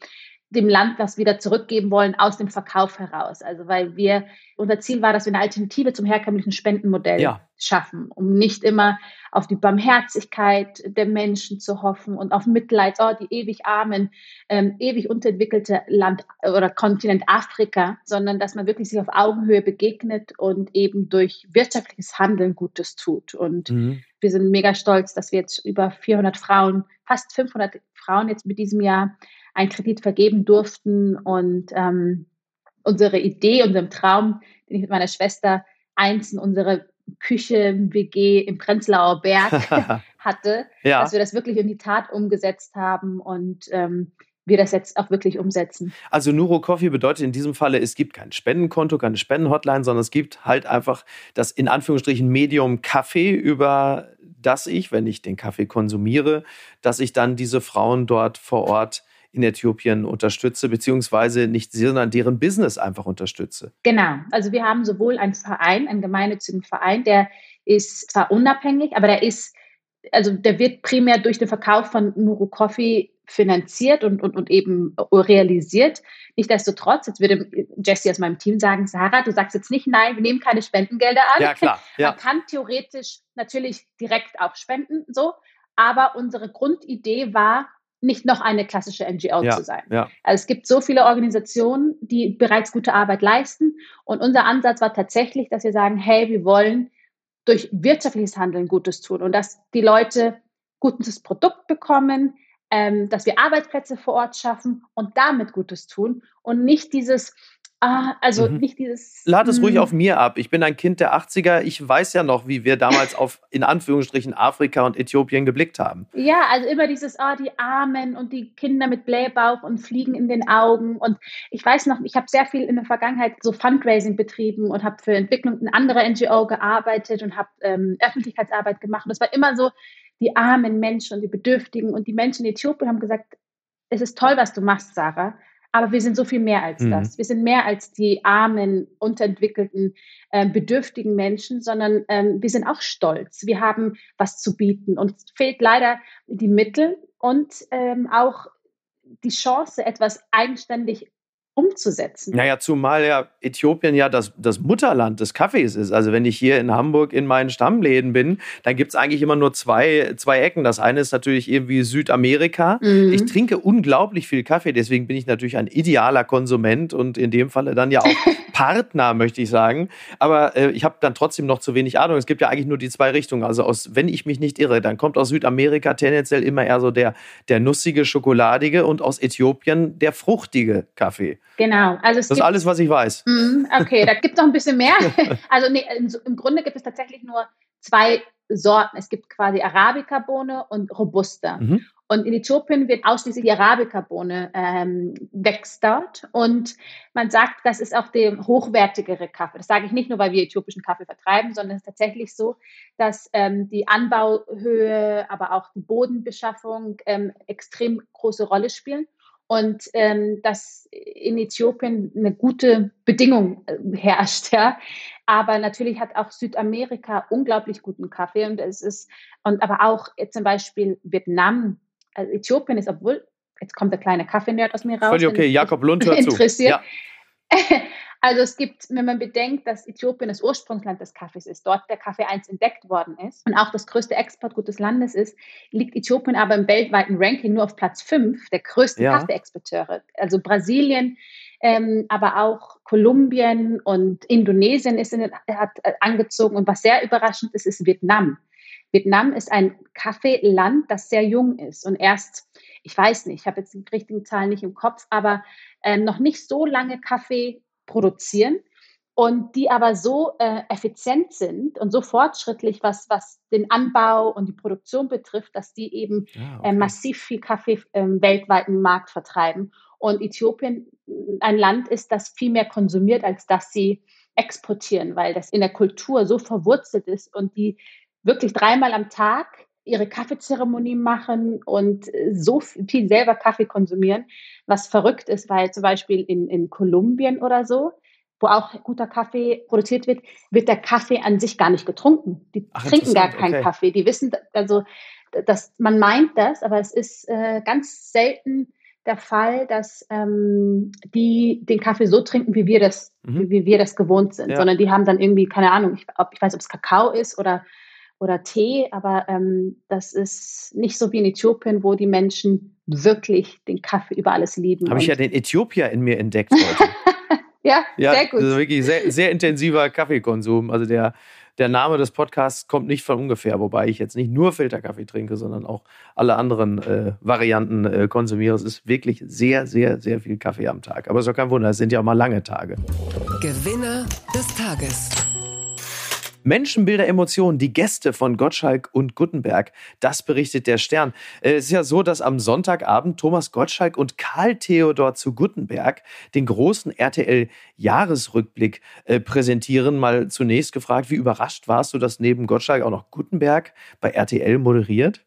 dem Land was wieder zurückgeben wollen aus dem Verkauf heraus. Also weil wir, unser Ziel war, dass wir eine Alternative zum herkömmlichen Spendenmodell ja. schaffen, um nicht immer auf die Barmherzigkeit der Menschen zu hoffen und auf Mitleid, oh, die ewig armen, ähm, ewig unterentwickelte Land oder Kontinent Afrika, sondern dass man wirklich sich auf Augenhöhe begegnet und eben durch wirtschaftliches Handeln Gutes tut. Und mhm. wir sind mega stolz, dass wir jetzt über 400 Frauen, fast 500 Frauen jetzt mit diesem Jahr einen Kredit vergeben durften. Und ähm, unsere Idee, unserem Traum, den ich mit meiner Schwester eins in unsere Küche WG im Prenzlauer Berg (laughs) hatte, ja. dass wir das wirklich in die Tat umgesetzt haben und ähm, wir das jetzt auch wirklich umsetzen. Also Nuro Coffee bedeutet in diesem Falle, es gibt kein Spendenkonto, keine Spendenhotline, sondern es gibt halt einfach das in Anführungsstrichen Medium Kaffee, über das ich, wenn ich den Kaffee konsumiere, dass ich dann diese Frauen dort vor Ort in Äthiopien unterstütze, beziehungsweise nicht sie, sondern deren Business einfach unterstütze. Genau. Also wir haben sowohl einen Verein, einen gemeinnützigen Verein, der ist zwar unabhängig, aber der ist, also der wird primär durch den Verkauf von Nuru Coffee finanziert und, und, und eben realisiert. Nichtsdestotrotz, jetzt würde Jesse aus meinem Team sagen, Sarah, du sagst jetzt nicht, nein, wir nehmen keine Spendengelder an. Ja, klar. Ja. Man kann theoretisch natürlich direkt auch spenden, so. Aber unsere Grundidee war, nicht noch eine klassische NGO ja, zu sein. Ja. Also es gibt so viele Organisationen, die bereits gute Arbeit leisten. Und unser Ansatz war tatsächlich, dass wir sagen, hey, wir wollen durch wirtschaftliches Handeln Gutes tun und dass die Leute gutes Produkt bekommen, ähm, dass wir Arbeitsplätze vor Ort schaffen und damit Gutes tun und nicht dieses Ah, also mhm. nicht dieses. Lad es ruhig hm. auf mir ab. Ich bin ein Kind der 80er. Ich weiß ja noch, wie wir damals auf, in Anführungsstrichen, Afrika und Äthiopien geblickt haben. Ja, also immer dieses, oh, die Armen und die Kinder mit Blähbauch und Fliegen in den Augen. Und ich weiß noch, ich habe sehr viel in der Vergangenheit so Fundraising betrieben und habe für Entwicklung in anderer NGO gearbeitet und habe ähm, Öffentlichkeitsarbeit gemacht. Und es war immer so, die armen Menschen und die Bedürftigen und die Menschen in Äthiopien haben gesagt, es ist toll, was du machst, Sarah aber wir sind so viel mehr als mhm. das. Wir sind mehr als die armen, unterentwickelten, äh, bedürftigen Menschen, sondern ähm, wir sind auch stolz. Wir haben was zu bieten. Und es fehlt leider die Mittel und ähm, auch die Chance, etwas eigenständig umzusetzen. Naja, zumal ja Äthiopien ja das, das Mutterland des Kaffees ist. Also wenn ich hier in Hamburg in meinen Stammläden bin, dann gibt es eigentlich immer nur zwei, zwei Ecken. Das eine ist natürlich irgendwie Südamerika. Mhm. Ich trinke unglaublich viel Kaffee, deswegen bin ich natürlich ein idealer Konsument und in dem Falle dann ja auch (laughs) Partner, möchte ich sagen. Aber äh, ich habe dann trotzdem noch zu wenig Ahnung. Es gibt ja eigentlich nur die zwei Richtungen. Also aus, wenn ich mich nicht irre, dann kommt aus Südamerika tendenziell immer eher so der, der nussige, schokoladige und aus Äthiopien der fruchtige Kaffee. Genau. Also das ist alles, was ich weiß. Mm, okay, da gibt es noch ein bisschen mehr. (laughs) Also nee, im Grunde gibt es tatsächlich nur zwei Sorten. Es gibt quasi Arabica-Bohne und Robusta. Mhm. Und in Äthiopien wird ausschließlich die Arabica-Bohne ähm, wächst dort. Und man sagt, das ist auch der hochwertigere Kaffee. Das sage ich nicht nur, weil wir äthiopischen Kaffee vertreiben, sondern es ist tatsächlich so, dass ähm, die Anbauhöhe, aber auch die Bodenbeschaffung ähm, extrem große Rolle spielen und ähm, dass in Äthiopien eine gute Bedingung äh, herrscht, ja. Aber natürlich hat auch Südamerika unglaublich guten Kaffee und es ist und aber auch zum Beispiel Vietnam, also Äthiopien ist, obwohl jetzt kommt der kleine Kaffeenerd aus mir raus. Völlig okay, Jakob Lund hört interessiert. zu. Ja. (laughs) Also es gibt, wenn man bedenkt, dass Äthiopien das Ursprungsland des Kaffees ist, dort der Kaffee 1 entdeckt worden ist und auch das größte Exportgut des Landes ist, liegt Äthiopien aber im weltweiten Ranking nur auf Platz 5 der größten ja. Kaffeeexporteure. Also Brasilien, ähm, aber auch Kolumbien und Indonesien ist in, hat äh, angezogen und was sehr überraschend ist, ist Vietnam. Vietnam ist ein Kaffeeland, das sehr jung ist und erst, ich weiß nicht, ich habe jetzt die richtigen Zahlen nicht im Kopf, aber ähm, noch nicht so lange Kaffee produzieren und die aber so äh, effizient sind und so fortschrittlich, was, was den Anbau und die Produktion betrifft, dass die eben ja, ah, okay. äh, massiv viel Kaffee im weltweiten Markt vertreiben. Und Äthiopien äh, ein Land ist, das viel mehr konsumiert, als dass sie exportieren, weil das in der Kultur so verwurzelt ist und die wirklich dreimal am Tag ihre Kaffeezeremonie machen und äh, so viel selber Kaffee konsumieren, was verrückt ist, weil zum Beispiel in, in Kolumbien oder so, wo auch guter Kaffee produziert wird, wird der Kaffee an sich gar nicht getrunken. Die Ach, trinken gar keinen okay. Kaffee. Die wissen, also, dass man meint das, aber es ist äh, ganz selten der Fall, dass ähm, die den Kaffee so trinken, wie wir das, mhm. wie wir das gewohnt sind, ja. sondern die haben dann irgendwie keine Ahnung, ich, ob, ich weiß, ob es Kakao ist oder oder Tee, aber ähm, das ist nicht so wie in Äthiopien, wo die Menschen wirklich den Kaffee über alles lieben. Habe ich ja den Äthiopier in mir entdeckt heute. (laughs) ja, ja, sehr gut. Also wirklich sehr, sehr intensiver Kaffeekonsum. Also der, der Name des Podcasts kommt nicht von ungefähr, wobei ich jetzt nicht nur Filterkaffee trinke, sondern auch alle anderen äh, Varianten äh, konsumiere. Es ist wirklich sehr, sehr, sehr viel Kaffee am Tag. Aber es ist auch kein Wunder, es sind ja auch mal lange Tage. Gewinner des Tages. Menschenbilder, Emotionen, die Gäste von Gottschalk und Gutenberg. Das berichtet der Stern. Äh, es ist ja so, dass am Sonntagabend Thomas Gottschalk und Karl Theodor zu Gutenberg den großen RTL-Jahresrückblick äh, präsentieren. Mal zunächst gefragt, wie überrascht warst du, dass neben Gottschalk auch noch Gutenberg bei RTL moderiert?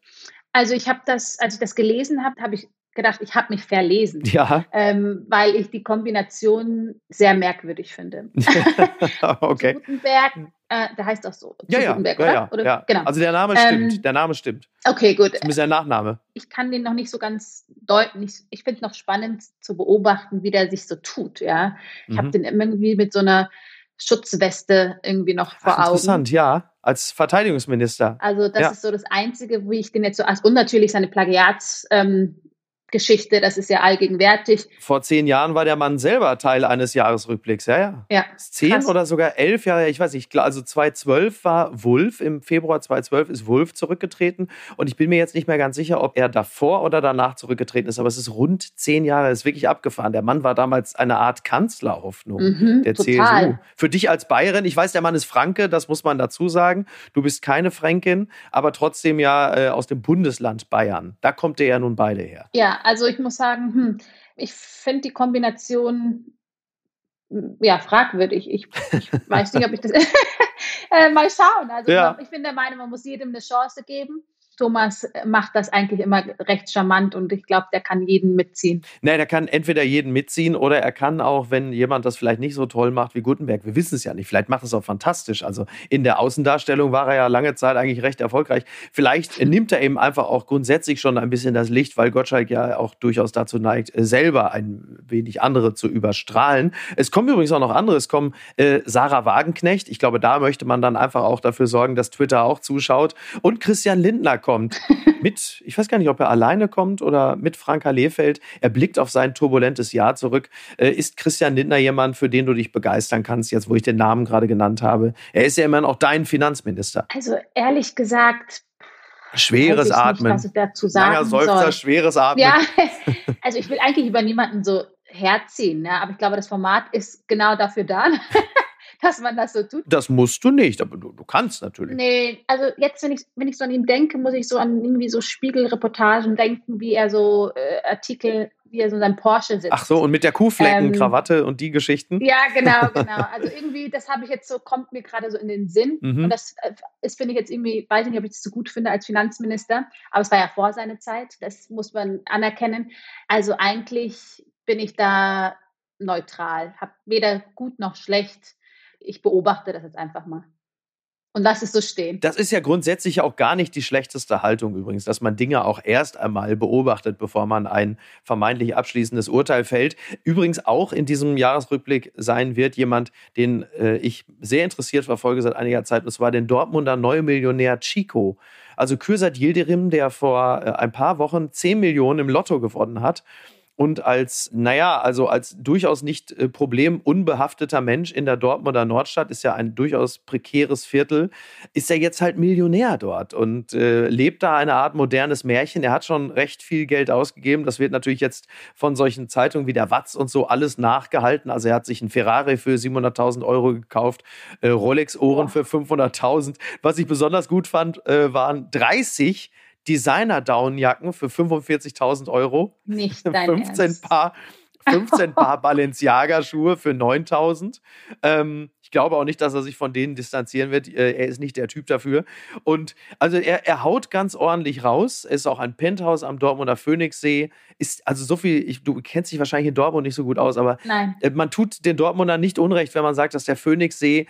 Also ich habe das, als ich das gelesen habe, habe ich gedacht, ich habe mich verlesen, ja. ähm, weil ich die Kombination sehr merkwürdig finde. (laughs) (laughs) okay. Gutenberg, äh, der heißt auch so. Ja, ja, Gutenberg, ja, oder? ja, Genau. Also der Name stimmt. Ähm, der Name stimmt. Okay, gut. Zumindest der Nachname. Ich kann den noch nicht so ganz deuten. Ich, ich finde es noch spannend zu beobachten, wie der sich so tut. Ja, ich mhm. habe den irgendwie mit so einer Schutzweste irgendwie noch vor Ach, Augen. Interessant, ja. Als Verteidigungsminister. Also das ja. ist so das Einzige, wie ich den jetzt so, und natürlich seine Plagiats, ähm, Geschichte, das ist ja allgegenwärtig. Vor zehn Jahren war der Mann selber Teil eines Jahresrückblicks, ja, ja. Ja. Zehn krass. oder sogar elf Jahre, ich weiß nicht, also 2012 war Wulf, im Februar 2012 ist Wulf zurückgetreten und ich bin mir jetzt nicht mehr ganz sicher, ob er davor oder danach zurückgetreten ist, aber es ist rund zehn Jahre, ist wirklich abgefahren. Der Mann war damals eine Art Kanzlerhoffnung Mhm, der total. CSU. Für dich als Bayerin, ich weiß, der Mann ist Franke, das muss man dazu sagen. Du bist keine Fränkin, aber trotzdem ja äh, aus dem Bundesland Bayern. Da kommt der ja nun beide her. Ja, also ich muss sagen, hm, ich finde die Kombination hm, ja fragwürdig. Ich, ich weiß nicht, ob ich das (laughs) äh, mal schauen. Also Ja. ich bin der Meinung, man muss jedem eine Chance geben. Thomas äh, macht das eigentlich immer recht charmant und ich glaube, der kann jeden mitziehen. Nee, der kann entweder jeden mitziehen oder er kann auch, wenn jemand das vielleicht nicht so toll macht wie Gutenberg, wir wissen es ja nicht, vielleicht macht es auch fantastisch. Also in der Außendarstellung war er ja lange Zeit eigentlich recht erfolgreich. Vielleicht nimmt er eben einfach auch grundsätzlich schon ein bisschen das Licht, weil Gottschalk ja auch durchaus dazu neigt, äh, selber ein wenig andere zu überstrahlen. Es kommen übrigens auch noch andere. Es kommen äh, Sarah Wagenknecht. Ich glaube, da möchte man dann einfach auch dafür sorgen, dass Twitter auch zuschaut. Und Christian Lindner kommt (laughs) mit, ich weiß gar nicht, ob er alleine kommt oder mit Franka Lehfeld. Er blickt auf sein turbulentes Jahr zurück. Äh, ist Christian Lindner jemand, für den du dich begeistern kannst, jetzt wo ich den Namen gerade genannt habe? Er ist ja immerhin auch dein Finanzminister. Also ehrlich gesagt, Schweres Atmen. Nicht, was ich dazu sagen Langer Seufzer, soll. schweres Atmen. Ja, (laughs) also ich will eigentlich über niemanden so herziehen, ne? aber ich glaube, das Format ist genau dafür da, dass man das so tut. Das musst du nicht, aber du, du kannst natürlich. Nee, also jetzt, wenn ich, wenn ich so an ihn denke, muss ich so an irgendwie so Spiegelreportagen denken, wie er so äh, Artikel, wie er so in seinem Porsche sitzt. Ach so, und mit der Kuhflecken, Ähm, Krawatte und die Geschichten. Ja, genau, (laughs) genau. Also irgendwie, das habe ich jetzt so, kommt mir gerade so in den Sinn. Mhm. Und das äh, ist, finde ich jetzt irgendwie, weiß ich nicht, ob ich das so gut finde als Finanzminister, aber es war ja vor seiner Zeit, das muss man anerkennen. Also eigentlich bin ich da neutral, habe weder gut noch schlecht. Ich beobachte das jetzt einfach mal. Und lass es so stehen. Das ist ja grundsätzlich auch gar nicht die schlechteste Haltung übrigens, dass man Dinge auch erst einmal beobachtet, bevor man ein vermeintlich abschließendes Urteil fällt. Übrigens auch in diesem Jahresrückblick sein wird jemand, den äh, ich sehr interessiert verfolge seit einiger Zeit, und zwar den Dortmunder Neumillionär Chico. Also Kürsat Yildirim, der vor äh, ein paar Wochen 10 Millionen im Lotto gewonnen hat und als, naja, also als durchaus nicht äh, problemunbehafteter Mensch in der Dortmunder Nordstadt, ist ja ein durchaus prekäres Viertel, ist er jetzt halt Millionär dort und äh, lebt da eine Art modernes Märchen. Er hat schon recht viel Geld ausgegeben. Das wird natürlich jetzt von solchen Zeitungen wie der Watz und so alles nachgehalten. Also er hat sich einen Ferrari für 700.000 Euro gekauft, äh, Rolex-Ohren für 500.000. Was ich besonders gut fand, äh, waren 30 Designer-Downjacken für 45.000 Euro. Nicht (laughs) dein 15 Ernst. Paar, 15 (laughs) Paar Balenciaga-Schuhe für 9000. Ähm, ich glaube auch nicht, dass er sich von denen distanzieren wird. Äh, er ist nicht der Typ dafür. Und also er, er haut ganz ordentlich raus. Er ist auch ein Penthouse am Dortmunder Phoenixsee. Ist also so viel, ich, du kennst dich wahrscheinlich in Dortmund nicht so gut aus, aber Nein. äh, man tut den Dortmundern nicht unrecht, wenn man sagt, dass der Phoenixsee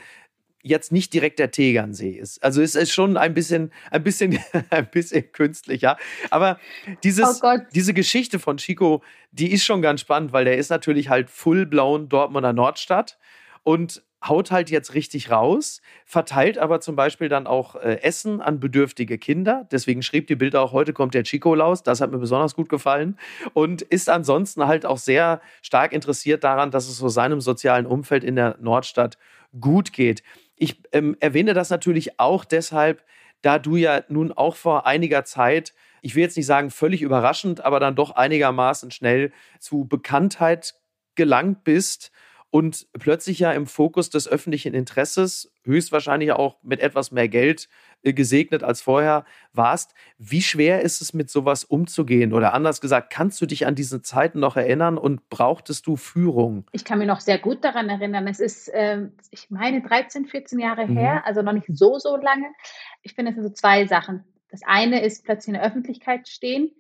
jetzt nicht direkt der Tegernsee ist. Also es ist schon ein bisschen, ein bisschen, (laughs) ein bisschen künstlicher. Aber dieses, Oh diese Geschichte von Chico, die ist schon ganz spannend, weil der ist natürlich halt full-blown Dortmunder Nordstadt und haut halt jetzt richtig raus, verteilt aber zum Beispiel dann auch äh, Essen an bedürftige Kinder. Deswegen schrieb die Bilder auch, heute kommt der Chico raus. Das hat mir besonders gut gefallen. Und ist ansonsten halt auch sehr stark interessiert daran, dass es so seinem sozialen Umfeld in der Nordstadt gut geht. Ich ähm, erwähne das natürlich auch deshalb, da du ja nun auch vor einiger Zeit, ich will jetzt nicht sagen völlig überraschend, aber dann doch einigermaßen schnell zu Bekanntheit gelangt bist und plötzlich ja im Fokus des öffentlichen Interesses, höchstwahrscheinlich auch mit etwas mehr Geld äh, gesegnet als vorher warst. Wie schwer ist es, mit sowas umzugehen? Oder anders gesagt, kannst du dich an diese Zeiten noch erinnern und brauchtest du Führung? Ich kann mich noch sehr gut daran erinnern. Es ist, ähm, ich meine, 13, 14 Jahre Mhm. her, also noch nicht so, so lange. Ich finde, es sind so zwei Sachen. Das eine ist plötzlich in der Öffentlichkeit stehen,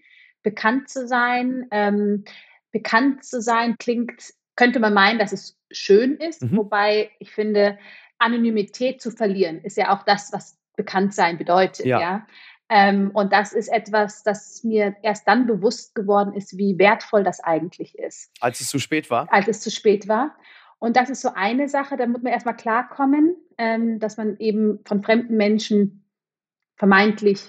bekannt zu sein. Ähm, bekannt zu sein klingt, könnte man meinen, dass es schön ist, Mhm. wobei ich finde, Anonymität zu verlieren ist ja auch das, was bekannt sein bedeutet. Ja. Ja. Ähm, und das ist etwas, das mir erst dann bewusst geworden ist, wie wertvoll das eigentlich ist Als es zu spät war? als es zu spät war. Und das ist so eine Sache, da muss man erstmal klarkommen, ähm, dass man eben von fremden Menschen vermeintlich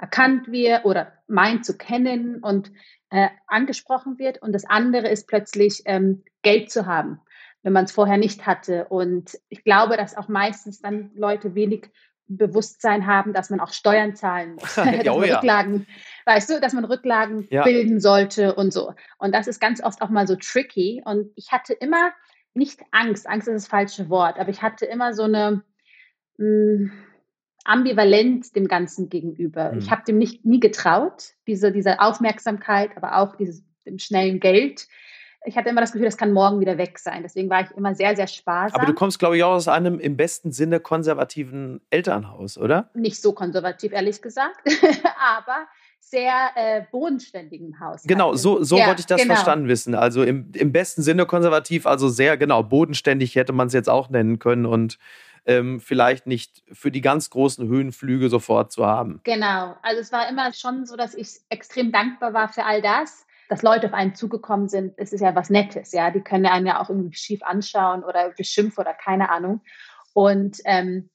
erkannt wird oder meint zu kennen und äh, angesprochen wird. Und das andere ist plötzlich ähm, Geld zu haben, wenn man es vorher nicht hatte. Und ich glaube, dass auch meistens dann Leute wenig Bewusstsein haben, dass man auch Steuern zahlen (laughs) muss. (laughs) dass oh, man ja. Rücklagen, weißt du, dass man Rücklagen Ja. bilden sollte und so. Und das ist ganz oft auch mal so tricky. Und ich hatte immer nicht Angst, Angst ist das falsche Wort, aber ich hatte immer so eine mh, Ambivalenz dem Ganzen gegenüber. Mhm. Ich habe dem nicht nie getraut, diese, diese Aufmerksamkeit, aber auch dieses dem schnellen Geld. Ich hatte immer das Gefühl, das kann morgen wieder weg sein. Deswegen war ich immer sehr, sehr sparsam. Aber du kommst, glaube ich, auch aus einem im besten Sinne konservativen Elternhaus, oder? nicht so konservativ, ehrlich gesagt, (laughs) aber sehr äh, bodenständigem Haus. Genau, so, so Ja, wollte ich das genau. verstanden wissen. Also im, im besten Sinne konservativ, also sehr genau, bodenständig hätte man es jetzt auch nennen können und ähm, vielleicht nicht für die ganz großen Höhenflüge sofort zu haben. Genau, also es war immer schon so, dass ich extrem dankbar war für all das, dass Leute auf einen zugekommen sind. Es ist ja was Nettes, ja. Die können einen ja auch irgendwie schief anschauen oder beschimpfen oder keine Ahnung. Und ähm,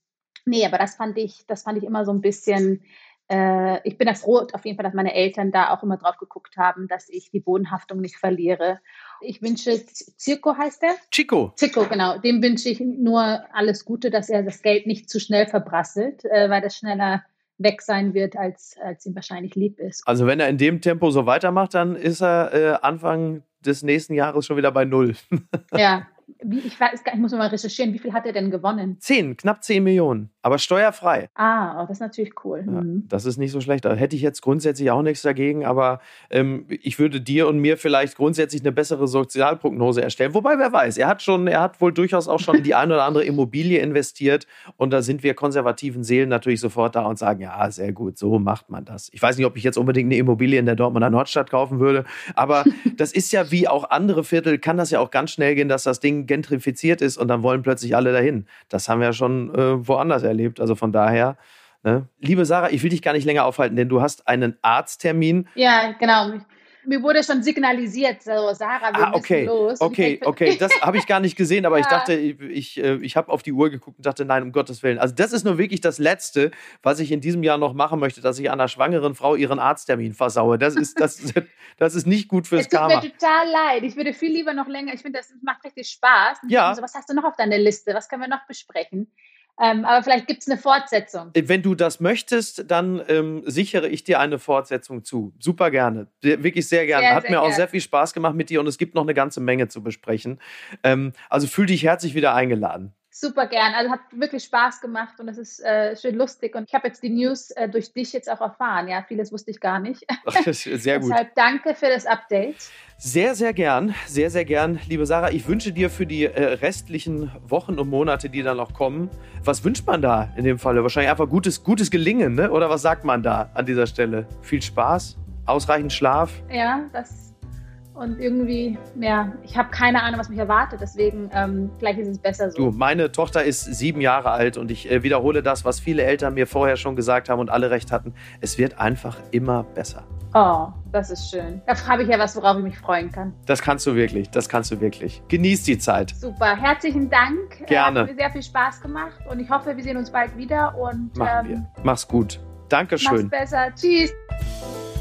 nee, aber das fand ich, das fand ich immer so ein bisschen. Äh, ich bin da froh auf jeden Fall, dass meine Eltern da auch immer drauf geguckt haben, dass ich die Bodenhaftung nicht verliere. Ich wünsche, Zirko heißt er, Chico, Zico, genau. Dem wünsche ich nur alles Gute, dass er das Geld nicht zu schnell verbrasselt, äh, weil das schneller weg sein wird, als, als ihm wahrscheinlich lieb ist. also wenn er in dem Tempo so weitermacht, dann ist er äh, Anfang des nächsten Jahres schon wieder bei Null. (laughs) Ja, wie, ich, weiß, gar- ich muss mal recherchieren, wie viel hat er denn gewonnen? Zehn, knapp zehn Millionen, aber steuerfrei. Ah, oh, das ist natürlich cool. Ja, Mhm. das ist nicht so schlecht. Da hätte ich jetzt grundsätzlich auch nichts dagegen, aber ähm, ich würde dir und mir vielleicht grundsätzlich eine bessere Sozialprognose erstellen. Wobei, wer weiß, er hat schon, er hat wohl durchaus auch schon in die eine oder andere Immobilie investiert und da sind wir konservativen Seelen natürlich sofort da und sagen, ja, sehr gut, so macht man das. Ich weiß nicht, ob ich jetzt unbedingt eine Immobilie in der Dortmunder Nordstadt kaufen würde, aber (laughs) das ist ja wie auch andere Viertel, kann das ja auch ganz schnell gehen, dass das Ding gentrifiziert ist und dann wollen plötzlich alle dahin. Das haben wir ja schon äh, woanders erlebt. Also von daher. Ne? Liebe Sarah, ich will dich gar nicht länger aufhalten, denn du hast einen Arzttermin. Ja, genau. Mir wurde schon signalisiert, so, Sarah, wir Ah, okay. müssen los. Ich Okay, (laughs) okay, das habe ich gar nicht gesehen, aber ich Ja. dachte, ich, ich, äh, ich habe auf die Uhr geguckt und dachte, nein, um Gottes Willen. Also das ist nur wirklich das Letzte, was ich in diesem Jahr noch machen möchte, dass ich einer schwangeren Frau ihren Arzttermin versaue. Das ist, das, (laughs) das ist nicht gut fürs Es tut Karma. mir total leid. Ich würde viel lieber noch länger. Ich finde, das macht richtig Spaß. Und ich Ja. So, was hast du noch auf deiner Liste? Was können wir noch besprechen? Ähm, aber vielleicht gibt es eine Fortsetzung. Wenn du das möchtest, dann ähm, sichere ich dir eine Fortsetzung zu. Super gerne. Wirklich sehr gerne. Sehr, Hat sehr mir auch gerne. sehr viel Spaß gemacht mit dir und es gibt noch eine ganze Menge zu besprechen. Ähm, also fühl dich herzlich wieder eingeladen. Super gern. Also hat wirklich Spaß gemacht und es ist äh, schön lustig. Und ich habe jetzt die News äh, durch dich jetzt auch erfahren. Ja, vieles wusste ich gar nicht. (laughs) Sehr gut. Deshalb danke für das Update. Sehr, sehr gern, sehr, sehr gern, liebe Sarah. Ich wünsche dir für die äh, restlichen Wochen und Monate, die dann noch kommen, was wünscht man da in dem Falle? Wahrscheinlich einfach gutes, gutes Gelingen, ne? Oder was sagt man da an dieser Stelle? Viel Spaß, ausreichend Schlaf. Ja, das und irgendwie, ja, ich habe keine Ahnung, was mich erwartet. Deswegen, ähm, vielleicht ist es besser so. Du, meine Tochter ist sieben Jahre alt und ich äh, wiederhole das, was viele Eltern mir vorher schon gesagt haben und alle recht hatten. Es wird einfach immer besser. Oh, das ist schön. Da habe ich ja was, worauf ich mich freuen kann. Das kannst du wirklich, das kannst du wirklich. Genieß die Zeit. Super, herzlichen Dank. Gerne. Hat mir sehr viel Spaß gemacht und ich hoffe, wir sehen uns bald wieder und Machen ähm, wir. Mach's gut. mach's Dankeschön. besser. Tschüss.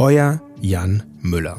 Euer Jan Müller.